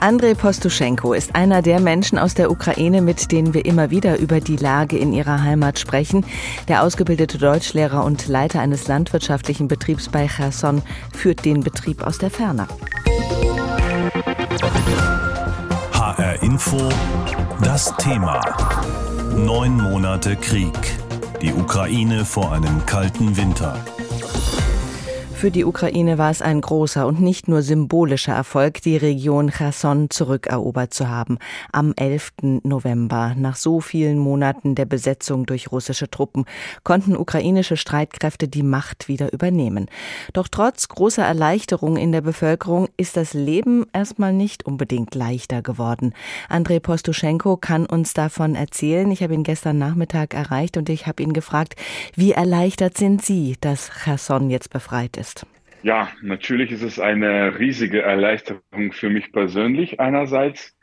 Andrei Postuschenko ist einer der Menschen aus der Ukraine, mit denen wir immer wieder über die Lage in ihrer Heimat sprechen. Der ausgebildete Deutschlehrer und Leiter eines landwirtschaftlichen Betriebs bei Cherson führt den Betrieb aus der Ferne. HR Info, das Thema. Neun Monate Krieg. Die Ukraine vor einem kalten Winter. Für die Ukraine war es ein großer und nicht nur symbolischer Erfolg, die Region Cherson zurückerobert zu haben. Am 11. November, nach so vielen Monaten der Besetzung durch russische Truppen, konnten ukrainische Streitkräfte die Macht wieder übernehmen. Doch trotz großer Erleichterung in der Bevölkerung ist das Leben erstmal nicht unbedingt leichter geworden. Andrei Postuschenko kann uns davon erzählen. Ich habe ihn gestern Nachmittag erreicht und ich habe ihn gefragt, wie erleichtert sind Sie, dass Cherson jetzt befreit ist? Ja, natürlich ist es eine riesige Erleichterung für mich persönlich einerseits.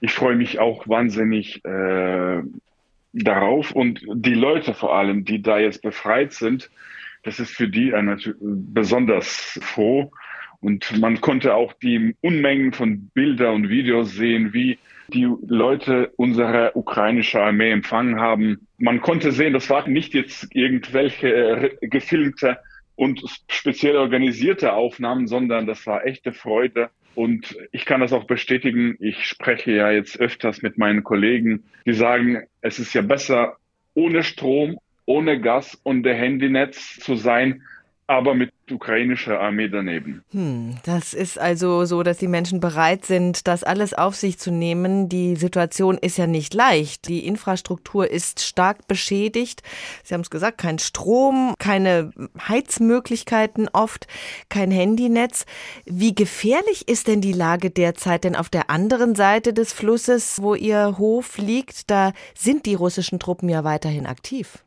Ich freue mich auch wahnsinnig äh, darauf und die Leute vor allem, die da jetzt befreit sind, das ist für die besonders froh. Und man konnte auch die Unmengen von Bilder und Videos sehen, wie die Leute unsere ukrainische Armee empfangen haben. Man konnte sehen, das war nicht jetzt irgendwelche äh, gefilmte und speziell organisierte Aufnahmen, sondern das war echte Freude. Und ich kann das auch bestätigen. Ich spreche ja jetzt öfters mit meinen Kollegen, die sagen, es ist ja besser ohne Strom, ohne Gas und der Handynetz zu sein, aber mit ukrainischer Armee daneben. Hm, das ist also so, dass die Menschen bereit sind, das alles auf sich zu nehmen. Die Situation ist ja nicht leicht. Die Infrastruktur ist stark beschädigt. Sie haben es gesagt, kein Strom, keine Heizmöglichkeiten oft, kein Handynetz. Wie gefährlich ist denn die Lage derzeit? Denn auf der anderen Seite des Flusses, wo Ihr Hof liegt, da sind die russischen Truppen ja weiterhin aktiv.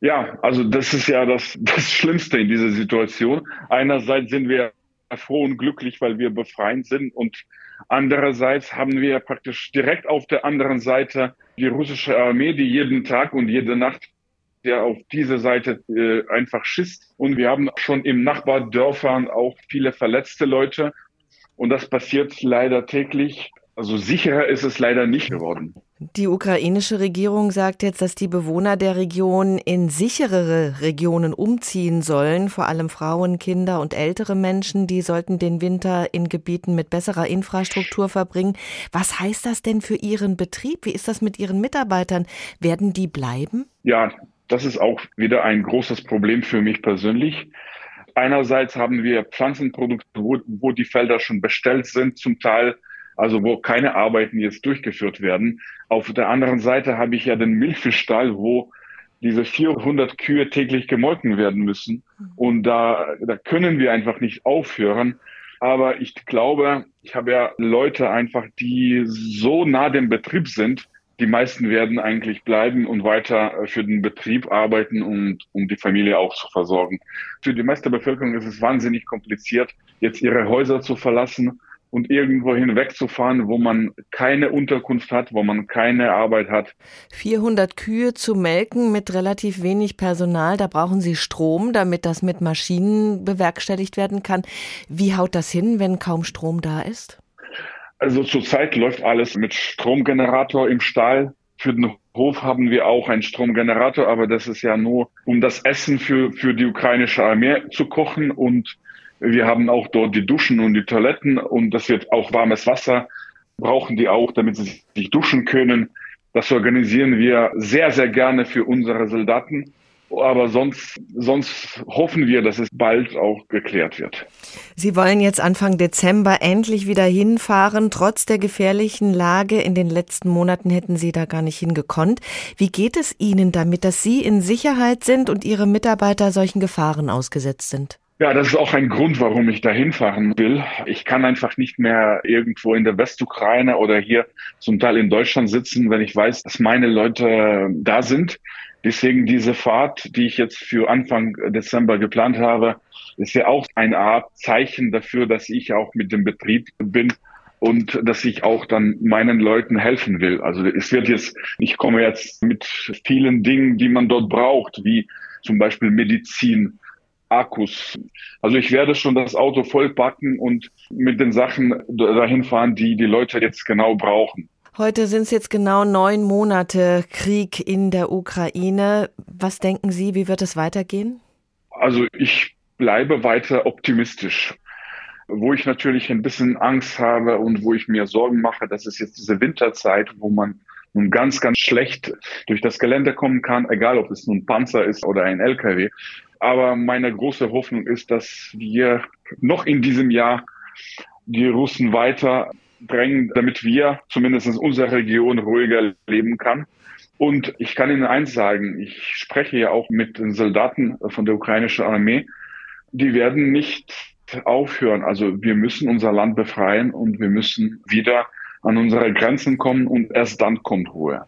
Ja, also das ist ja das, das Schlimmste in dieser Situation. Einerseits sind wir froh und glücklich, weil wir befreiend sind und andererseits haben wir praktisch direkt auf der anderen Seite die russische Armee, die jeden Tag und jede Nacht der auf diese Seite äh, einfach schießt. Und wir haben schon im Nachbardörfern auch viele verletzte Leute. Und das passiert leider täglich. Also sicherer ist es leider nicht geworden. Die ukrainische Regierung sagt jetzt, dass die Bewohner der Region in sicherere Regionen umziehen sollen, vor allem Frauen, Kinder und ältere Menschen, die sollten den Winter in Gebieten mit besserer Infrastruktur verbringen. Was heißt das denn für Ihren Betrieb? Wie ist das mit Ihren Mitarbeitern? Werden die bleiben? Ja, das ist auch wieder ein großes Problem für mich persönlich. Einerseits haben wir Pflanzenprodukte, wo, wo die Felder schon bestellt sind, zum Teil also wo keine Arbeiten jetzt durchgeführt werden. Auf der anderen Seite habe ich ja den Milchfischstall, wo diese 400 Kühe täglich gemolken werden müssen. Und da, da können wir einfach nicht aufhören. Aber ich glaube, ich habe ja Leute einfach, die so nah dem Betrieb sind. Die meisten werden eigentlich bleiben und weiter für den Betrieb arbeiten und um die Familie auch zu versorgen. Für die meiste Bevölkerung ist es wahnsinnig kompliziert, jetzt ihre Häuser zu verlassen und irgendwo hinwegzufahren, wo man keine Unterkunft hat, wo man keine Arbeit hat. 400 Kühe zu melken mit relativ wenig Personal, da brauchen Sie Strom, damit das mit Maschinen bewerkstelligt werden kann. Wie haut das hin, wenn kaum Strom da ist? Also zurzeit läuft alles mit Stromgenerator im Stall. Für den Hof haben wir auch einen Stromgenerator, aber das ist ja nur, um das Essen für, für die ukrainische Armee zu kochen und wir haben auch dort die Duschen und die Toiletten und das wird auch warmes Wasser brauchen die auch, damit sie sich duschen können. Das organisieren wir sehr, sehr gerne für unsere Soldaten. Aber sonst, sonst hoffen wir, dass es bald auch geklärt wird. Sie wollen jetzt Anfang Dezember endlich wieder hinfahren. Trotz der gefährlichen Lage in den letzten Monaten hätten Sie da gar nicht hingekonnt. Wie geht es Ihnen damit, dass Sie in Sicherheit sind und Ihre Mitarbeiter solchen Gefahren ausgesetzt sind? Ja, das ist auch ein Grund, warum ich da hinfahren will. Ich kann einfach nicht mehr irgendwo in der Westukraine oder hier zum Teil in Deutschland sitzen, wenn ich weiß, dass meine Leute da sind. Deswegen diese Fahrt, die ich jetzt für Anfang Dezember geplant habe, ist ja auch eine Art Zeichen dafür, dass ich auch mit dem Betrieb bin und dass ich auch dann meinen Leuten helfen will. Also es wird jetzt, ich komme jetzt mit vielen Dingen, die man dort braucht, wie zum Beispiel Medizin, Akkus. Also ich werde schon das Auto vollpacken und mit den Sachen dahin fahren, die die Leute jetzt genau brauchen. Heute sind es jetzt genau neun Monate Krieg in der Ukraine. Was denken Sie, wie wird es weitergehen? Also ich bleibe weiter optimistisch. Wo ich natürlich ein bisschen Angst habe und wo ich mir Sorgen mache, das ist jetzt diese Winterzeit, wo man nun ganz, ganz schlecht durch das Gelände kommen kann, egal ob es nun Panzer ist oder ein LKW. Aber meine große Hoffnung ist, dass wir noch in diesem Jahr die Russen weiter drängen, damit wir zumindest unsere Region ruhiger leben kann. Und ich kann Ihnen eins sagen, ich spreche ja auch mit den Soldaten von der ukrainischen Armee, die werden nicht aufhören. Also wir müssen unser Land befreien und wir müssen wieder an unsere Grenzen kommen und erst dann kommt Ruhe.